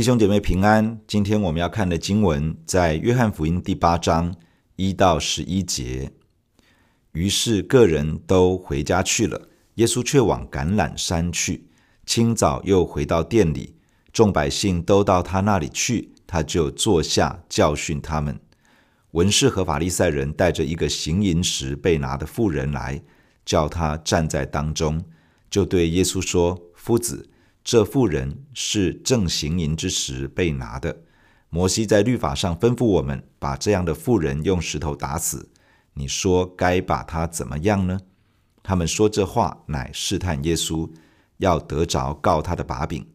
弟兄姐妹平安，今天我们要看的经文在约翰福音第八章一到十一节。于是各人都回家去了，耶稣却往橄榄山去。清早又回到店里，众百姓都到他那里去，他就坐下教训他们。文士和法利赛人带着一个行淫时被拿的妇人来，叫他站在当中，就对耶稣说：“夫子。”这妇人是正行淫之时被拿的。摩西在律法上吩咐我们，把这样的妇人用石头打死。你说该把她怎么样呢？他们说这话乃试探耶稣，要得着告他的把柄。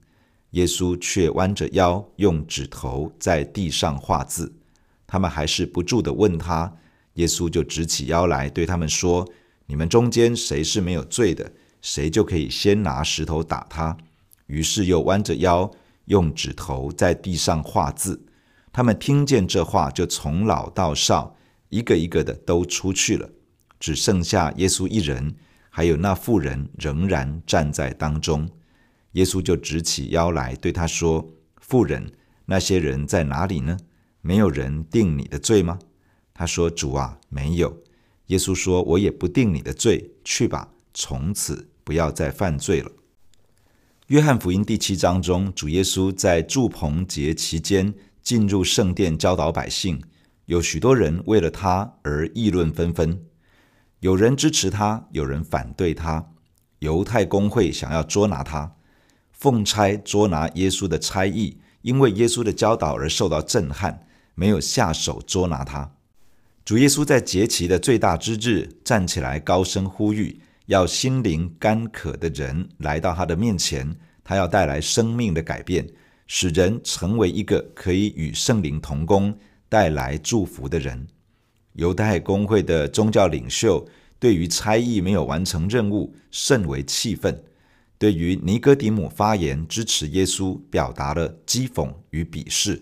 耶稣却弯着腰，用指头在地上画字。他们还是不住地问他，耶稣就直起腰来对他们说：“你们中间谁是没有罪的，谁就可以先拿石头打他。”于是又弯着腰，用指头在地上画字。他们听见这话，就从老到少，一个一个的都出去了，只剩下耶稣一人，还有那妇人仍然站在当中。耶稣就直起腰来对他说：“妇人，那些人在哪里呢？没有人定你的罪吗？”他说：“主啊，没有。”耶稣说：“我也不定你的罪，去吧，从此不要再犯罪了。”约翰福音第七章中，主耶稣在住棚节期间进入圣殿教导百姓，有许多人为了他而议论纷纷，有人支持他，有人反对他。犹太公会想要捉拿他，奉差捉拿耶稣的差役，因为耶稣的教导而受到震撼，没有下手捉拿他。主耶稣在节期的最大之日站起来，高声呼吁。要心灵干渴的人来到他的面前，他要带来生命的改变，使人成为一个可以与圣灵同工、带来祝福的人。犹太公会的宗教领袖对于差役没有完成任务甚为气愤，对于尼哥底母发言支持耶稣，表达了讥讽与鄙视，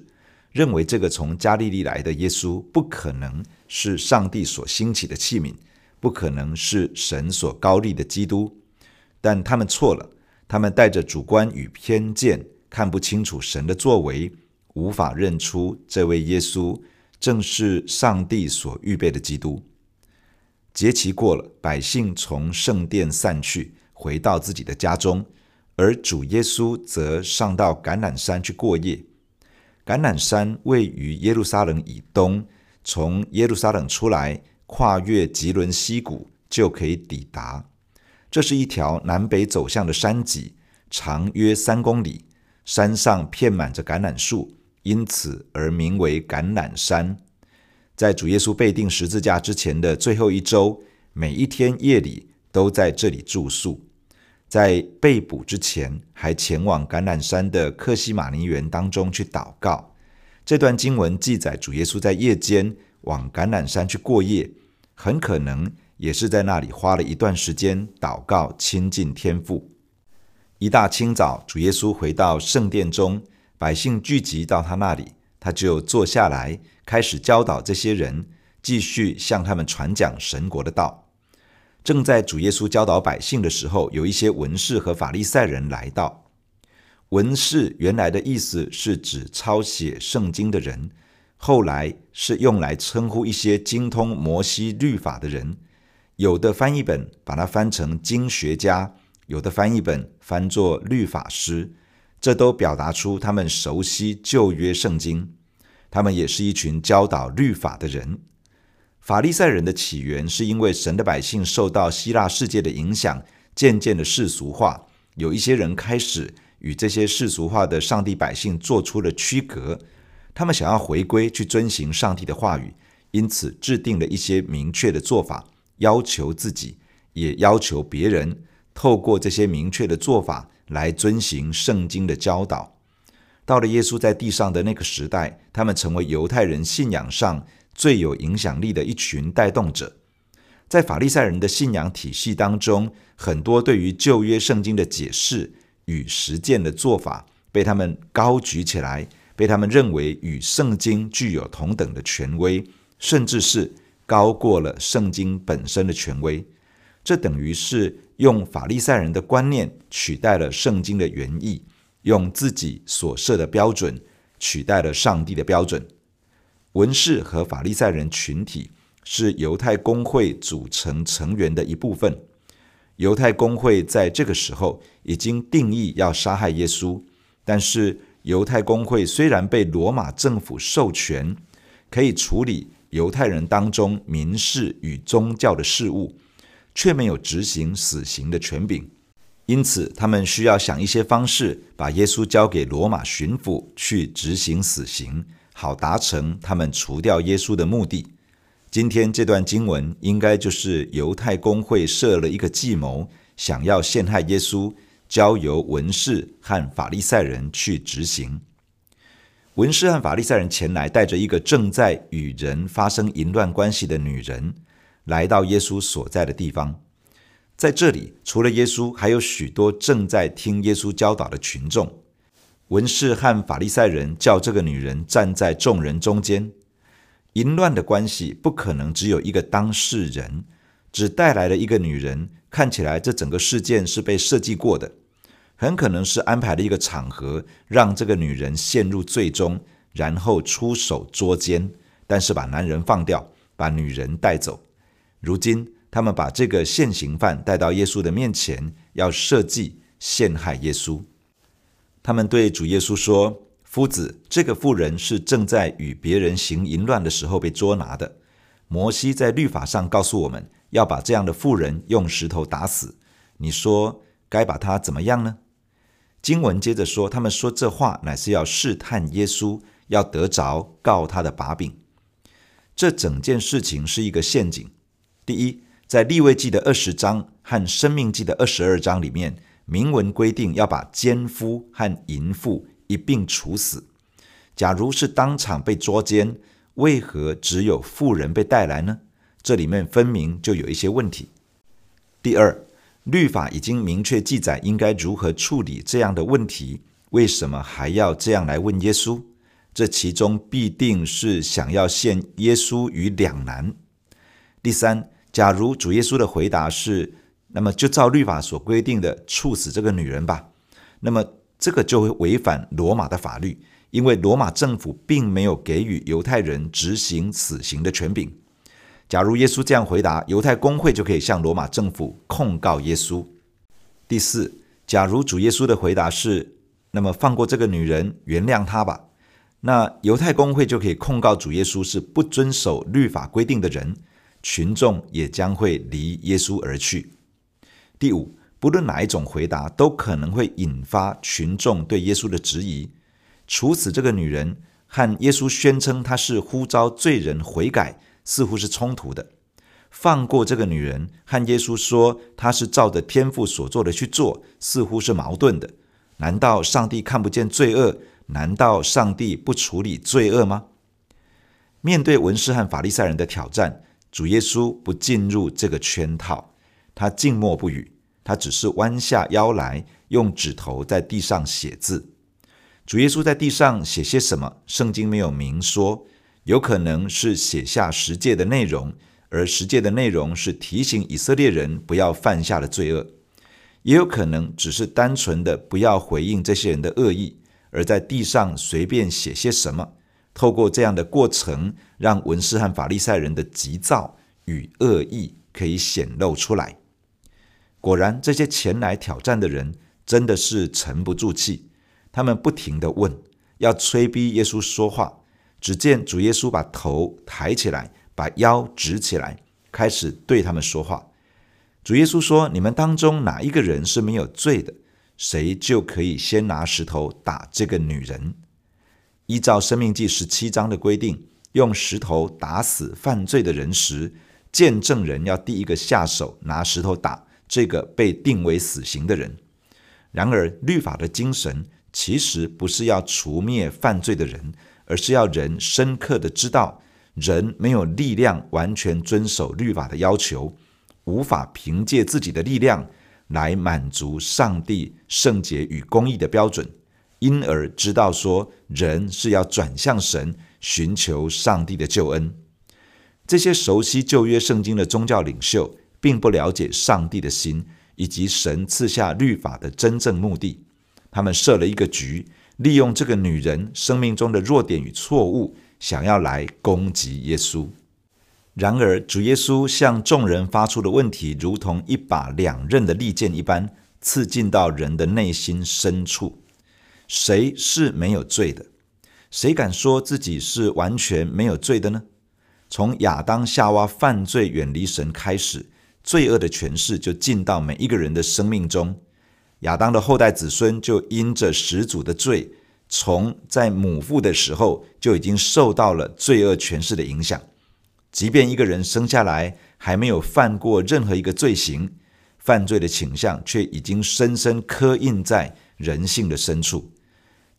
认为这个从加利利来的耶稣不可能是上帝所兴起的器皿。不可能是神所高立的基督，但他们错了。他们带着主观与偏见，看不清楚神的作为，无法认出这位耶稣正是上帝所预备的基督。节期过了，百姓从圣殿散去，回到自己的家中，而主耶稣则上到橄榄山去过夜。橄榄山位于耶路撒冷以东，从耶路撒冷出来。跨越吉伦溪谷就可以抵达。这是一条南北走向的山脊，长约三公里，山上遍满着橄榄树，因此而名为橄榄山。在主耶稣被钉十字架之前的最后一周，每一天夜里都在这里住宿。在被捕之前，还前往橄榄山的克西马尼园当中去祷告。这段经文记载主耶稣在夜间往橄榄山去过夜。很可能也是在那里花了一段时间祷告，亲近天父。一大清早，主耶稣回到圣殿中，百姓聚集到他那里，他就坐下来，开始教导这些人，继续向他们传讲神国的道。正在主耶稣教导百姓的时候，有一些文士和法利赛人来到。文士原来的意思是指抄写圣经的人。后来是用来称呼一些精通摩西律法的人，有的翻译本把它翻成经学家，有的翻译本翻作律法师，这都表达出他们熟悉旧约圣经。他们也是一群教导律法的人。法利赛人的起源是因为神的百姓受到希腊世界的影响，渐渐的世俗化，有一些人开始与这些世俗化的上帝百姓做出了区隔。他们想要回归去遵行上帝的话语，因此制定了一些明确的做法，要求自己，也要求别人，透过这些明确的做法来遵行圣经的教导。到了耶稣在地上的那个时代，他们成为犹太人信仰上最有影响力的一群带动者。在法利赛人的信仰体系当中，很多对于旧约圣经的解释与实践的做法，被他们高举起来。被他们认为与圣经具有同等的权威，甚至是高过了圣经本身的权威。这等于是用法利赛人的观念取代了圣经的原意，用自己所设的标准取代了上帝的标准。文士和法利赛人群体是犹太公会组成成员的一部分。犹太公会在这个时候已经定义要杀害耶稣，但是犹太公会虽然被罗马政府授权可以处理犹太人当中民事与宗教的事务，却没有执行死刑的权柄。因此，他们需要想一些方式，把耶稣交给罗马巡抚去执行死刑。好达成他们除掉耶稣的目的。今天这段经文应该就是犹太公会设了一个计谋，想要陷害耶稣，交由文士和法利赛人去执行。文士和法利赛人前来，带着一个正在与人发生淫乱关系的女人，来到耶稣所在的地方。在这里，除了耶稣，还有许多正在听耶稣教导的群众。文士和法利赛人叫这个女人站在众人中间。淫乱的关系不可能只有一个当事人，只带来了一个女人。看起来这整个事件是被设计过的，很可能是安排了一个场合，让这个女人陷入罪中，然后出手捉奸，但是把男人放掉，把女人带走。如今他们把这个现行犯带到耶稣的面前，要设计陷害耶稣。他们对主耶稣说：“夫子，这个妇人是正在与别人行淫乱的时候被捉拿的。摩西在律法上告诉我们要把这样的妇人用石头打死。你说该把她怎么样呢？”经文接着说：“他们说这话乃是要试探耶稣，要得着告他的把柄。”这整件事情是一个陷阱。第一，在立位记的二十章和生命记的二十二章里面。明文规定要把奸夫和淫妇一并处死。假如是当场被捉奸，为何只有妇人被带来呢？这里面分明就有一些问题。第二，律法已经明确记载应该如何处理这样的问题，为什么还要这样来问耶稣？这其中必定是想要陷耶稣于两难。第三，假如主耶稣的回答是，那么就照律法所规定的处死这个女人吧。那么这个就会违反罗马的法律，因为罗马政府并没有给予犹太人执行死刑的权柄。假如耶稣这样回答，犹太公会就可以向罗马政府控告耶稣。第四，假如主耶稣的回答是“那么放过这个女人，原谅她吧”，那犹太公会就可以控告主耶稣是不遵守律法规定的人，群众也将会离耶稣而去。第五，不论哪一种回答，都可能会引发群众对耶稣的质疑。处死这个女人和耶稣宣称她是呼召罪人悔改，似乎是冲突的；放过这个女人和耶稣说她是照着天父所做的去做，似乎是矛盾的。难道上帝看不见罪恶？难道上帝不处理罪恶吗？面对文士和法利赛人的挑战，主耶稣不进入这个圈套。他静默不语，他只是弯下腰来，用指头在地上写字。主耶稣在地上写些什么？圣经没有明说，有可能是写下十诫的内容，而十诫的内容是提醒以色列人不要犯下的罪恶；也有可能只是单纯的不要回应这些人的恶意，而在地上随便写些什么。透过这样的过程，让文士和法利赛人的急躁与恶意可以显露出来。果然，这些前来挑战的人真的是沉不住气。他们不停地问，要催逼耶稣说话。只见主耶稣把头抬起来，把腰直起来，开始对他们说话。主耶稣说：“你们当中哪一个人是没有罪的，谁就可以先拿石头打这个女人。”依照《生命记》十七章的规定，用石头打死犯罪的人时，见证人要第一个下手拿石头打。这个被定为死刑的人。然而，律法的精神其实不是要除灭犯罪的人，而是要人深刻的知道，人没有力量完全遵守律法的要求，无法凭借自己的力量来满足上帝圣洁与公义的标准，因而知道说，人是要转向神，寻求上帝的救恩。这些熟悉旧约圣经的宗教领袖，并不了解上帝的心，以及神赐下律法的真正目的。他们设了一个局，利用这个女人生命中的弱点与错误，想要来攻击耶稣。然而，主耶稣向众人发出的问题，如同一把两刃的利剑一般，刺进到人的内心深处。谁是没有罪的？谁敢说自己是完全没有罪的呢？从亚当夏娃犯罪远离神开始，罪恶的权势就进到每一个人的生命中。亚当的后代子孙就因着始祖的罪，从在母腹的时候就已经受到了罪恶权势的影响。即便一个人生下来还没有犯过任何一个罪行，犯罪的倾向却已经深深刻印在人性的深处。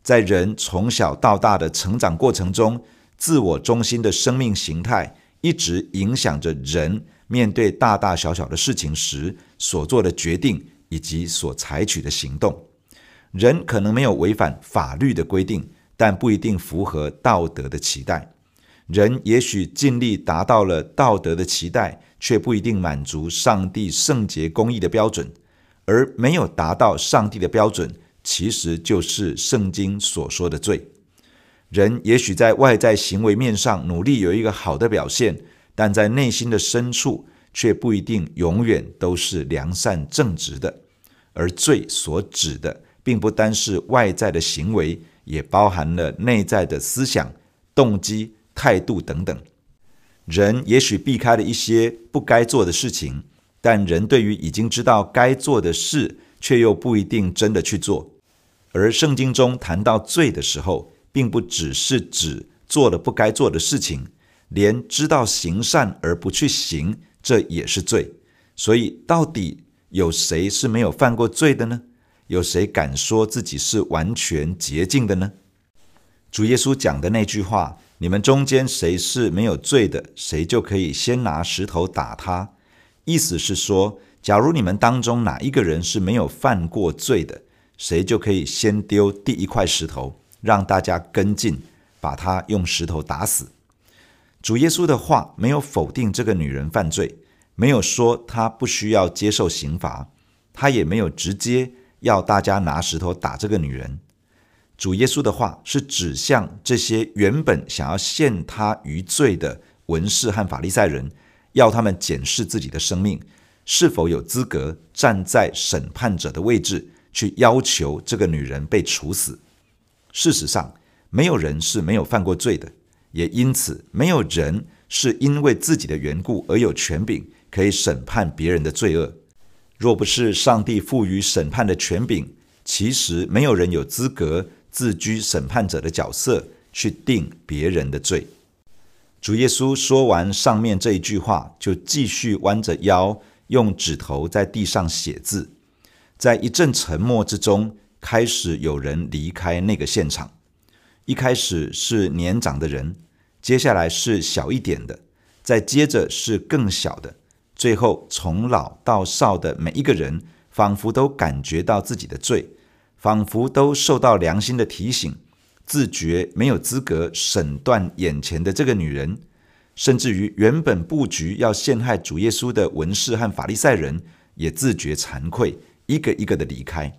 在人从小到大的成长过程中，自我中心的生命形态一直影响着人面对大大小小的事情时所做的决定。以及所采取的行动，人可能没有违反法律的规定，但不一定符合道德的期待。人也许尽力达到了道德的期待，却不一定满足上帝圣洁公义的标准。而没有达到上帝的标准，其实就是圣经所说的罪。人也许在外在行为面上努力有一个好的表现，但在内心的深处，却不一定永远都是良善正直的。而罪所指的，并不单是外在的行为，也包含了内在的思想、动机、态度等等。人也许避开了一些不该做的事情，但人对于已经知道该做的事，却又不一定真的去做。而圣经中谈到罪的时候，并不只是指做了不该做的事情，连知道行善而不去行，这也是罪。所以，到底，有谁是没有犯过罪的呢？有谁敢说自己是完全洁净的呢？主耶稣讲的那句话：“你们中间谁是没有罪的，谁就可以先拿石头打他。”意思是说，假如你们当中哪一个人是没有犯过罪的，谁就可以先丢第一块石头，让大家跟进，把他用石头打死。主耶稣的话没有否定这个女人犯罪。没有说他不需要接受刑罚，他也没有直接要大家拿石头打这个女人。主耶稣的话是指向这些原本想要陷他于罪的文士和法利赛人，要他们检视自己的生命是否有资格站在审判者的位置，去要求这个女人被处死。事实上，没有人是没有犯过罪的，也因此没有人是因为自己的缘故而有权柄。可以审判别人的罪恶。若不是上帝赋予审判的权柄，其实没有人有资格自居审判者的角色去定别人的罪。主耶稣说完上面这一句话，就继续弯着腰，用指头在地上写字。在一阵沉默之中，开始有人离开那个现场。一开始是年长的人，接下来是小一点的，再接着是更小的。最后，从老到少的每一个人，仿佛都感觉到自己的罪，仿佛都受到良心的提醒，自觉没有资格审断眼前的这个女人，甚至于原本布局要陷害主耶稣的文士和法利赛人，也自觉惭愧，一个一个的离开。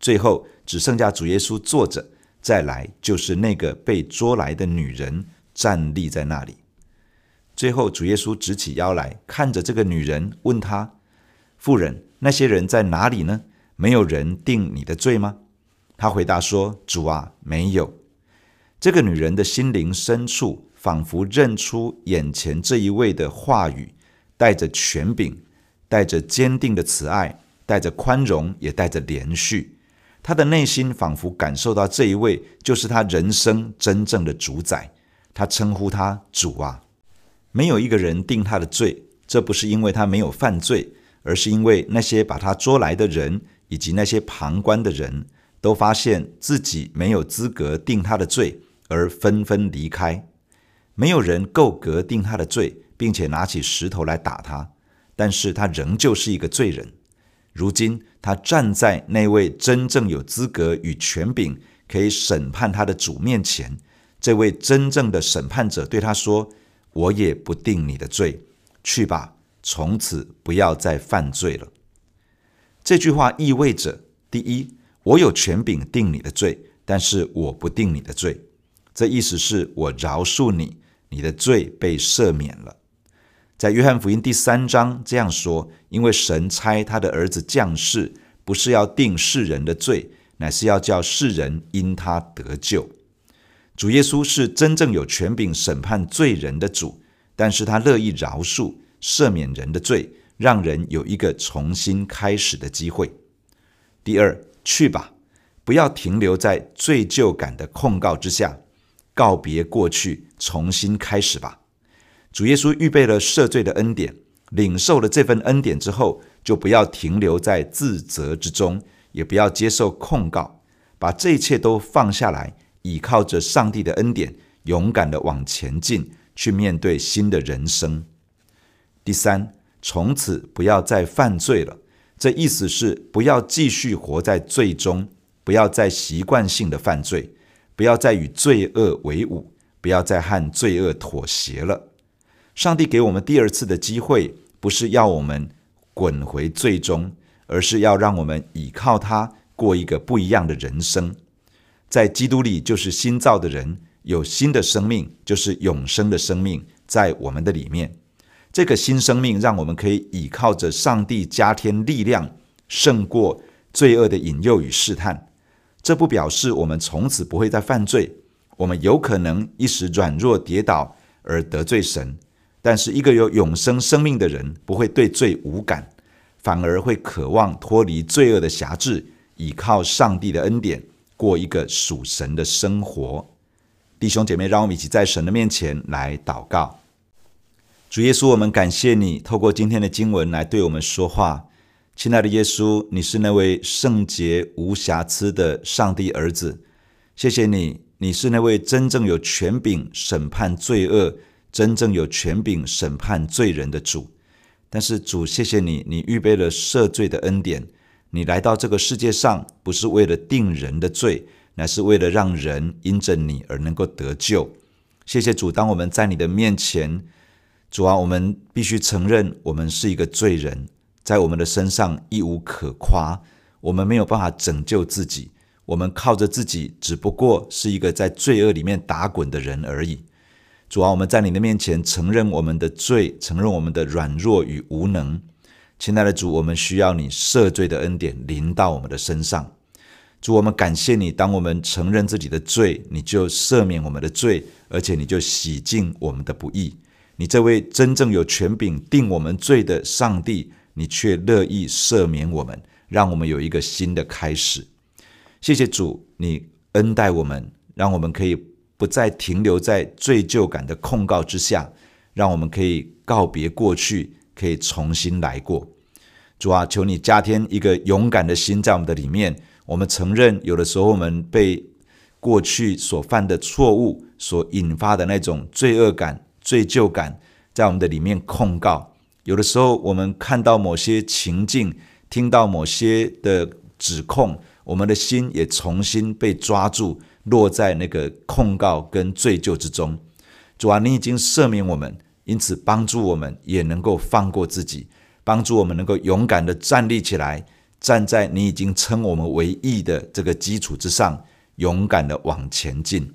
最后，只剩下主耶稣坐着，再来就是那个被捉来的女人站立在那里。最后，主耶稣直起腰来，看着这个女人，问她：“妇人，那些人在哪里呢？没有人定你的罪吗？”她回答说：“主啊，没有。”这个女人的心灵深处，仿佛认出眼前这一位的话语，带着权柄，带着坚定的慈爱，带着宽容，也带着怜恤。她的内心仿佛感受到这一位就是她人生真正的主宰。她称呼他主啊。没有一个人定他的罪，这不是因为他没有犯罪，而是因为那些把他捉来的人以及那些旁观的人都发现自己没有资格定他的罪，而纷纷离开。没有人够格定他的罪，并且拿起石头来打他，但是他仍旧是一个罪人。如今他站在那位真正有资格与权柄可以审判他的主面前，这位真正的审判者对他说。我也不定你的罪，去吧，从此不要再犯罪了。这句话意味着：第一，我有权柄定你的罪，但是我不定你的罪。这意思是我饶恕你，你的罪被赦免了。在约翰福音第三章这样说：因为神差他的儿子降世，不是要定世人的罪，乃是要叫世人因他得救。主耶稣是真正有权柄审判罪人的主，但是他乐意饶恕、赦免人的罪，让人有一个重新开始的机会。第二，去吧，不要停留在罪疚感的控告之下，告别过去，重新开始吧。主耶稣预备了赦罪的恩典，领受了这份恩典之后，就不要停留在自责之中，也不要接受控告，把这一切都放下来。倚靠着上帝的恩典，勇敢地往前进，去面对新的人生。第三，从此不要再犯罪了。这意思是不要继续活在罪中，不要再习惯性的犯罪，不要再与罪恶为伍，不要再和罪恶妥协了。上帝给我们第二次的机会，不是要我们滚回罪中，而是要让我们倚靠他，过一个不一样的人生。在基督里，就是新造的人，有新的生命，就是永生的生命，在我们的里面。这个新生命让我们可以倚靠着上帝加添力量，胜过罪恶的引诱与试探。这不表示我们从此不会再犯罪，我们有可能一时软弱跌倒而得罪神。但是，一个有永生生命的人不会对罪无感，反而会渴望脱离罪恶的辖制，倚靠上帝的恩典。过一个属神的生活，弟兄姐妹，让我们一起在神的面前来祷告。主耶稣，我们感谢你透过今天的经文来对我们说话。亲爱的耶稣，你是那位圣洁无瑕疵的上帝儿子。谢谢你，你是那位真正有权柄审判罪恶、真正有权柄审判罪人的主。但是主，谢谢你，你预备了赦罪的恩典。你来到这个世界上，不是为了定人的罪，乃是为了让人因着你而能够得救。谢谢主，当我们在你的面前，主啊，我们必须承认，我们是一个罪人，在我们的身上一无可夸，我们没有办法拯救自己，我们靠着自己，只不过是一个在罪恶里面打滚的人而已。主啊，我们在你的面前承认我们的罪，承认我们的软弱与无能。亲爱的主，我们需要你赦罪的恩典临到我们的身上。主，我们感谢你，当我们承认自己的罪，你就赦免我们的罪，而且你就洗净我们的不义。你这位真正有权柄定我们罪的上帝，你却乐意赦免我们，让我们有一个新的开始。谢谢主，你恩待我们，让我们可以不再停留在罪疚感的控告之下，让我们可以告别过去。可以重新来过，主啊，求你加添一个勇敢的心在我们的里面。我们承认，有的时候我们被过去所犯的错误所引发的那种罪恶感、罪疚感，在我们的里面控告。有的时候，我们看到某些情境，听到某些的指控，我们的心也重新被抓住，落在那个控告跟罪疚之中。主啊，你已经赦免我们。因此，帮助我们也能够放过自己，帮助我们能够勇敢地站立起来，站在你已经称我们为义的这个基础之上，勇敢地往前进。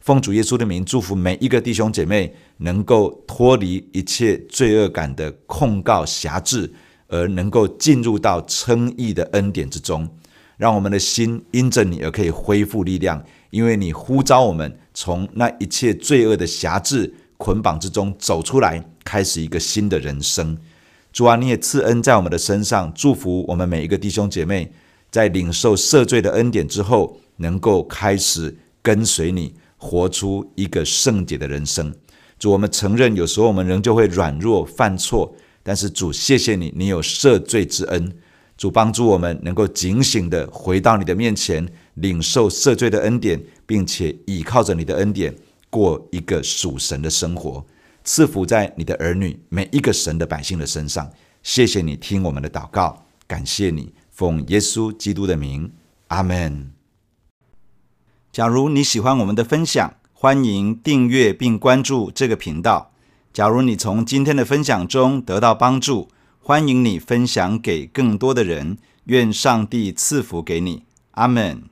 奉主耶稣的名，祝福每一个弟兄姐妹能够脱离一切罪恶感的控告辖制，而能够进入到称义的恩典之中。让我们的心因着你而可以恢复力量，因为你呼召我们从那一切罪恶的辖制。捆绑之中走出来，开始一个新的人生。主啊，你也赐恩在我们的身上，祝福我们每一个弟兄姐妹，在领受赦罪的恩典之后，能够开始跟随你，活出一个圣洁的人生。主，我们承认有时候我们仍旧会软弱犯错，但是主，谢谢你，你有赦罪之恩。主帮助我们能够警醒地回到你的面前，领受赦罪的恩典，并且倚靠着你的恩典。过一个属神的生活，赐福在你的儿女每一个神的百姓的身上。谢谢你听我们的祷告，感谢你奉耶稣基督的名，阿门。假如你喜欢我们的分享，欢迎订阅并关注这个频道。假如你从今天的分享中得到帮助，欢迎你分享给更多的人。愿上帝赐福给你。阿门。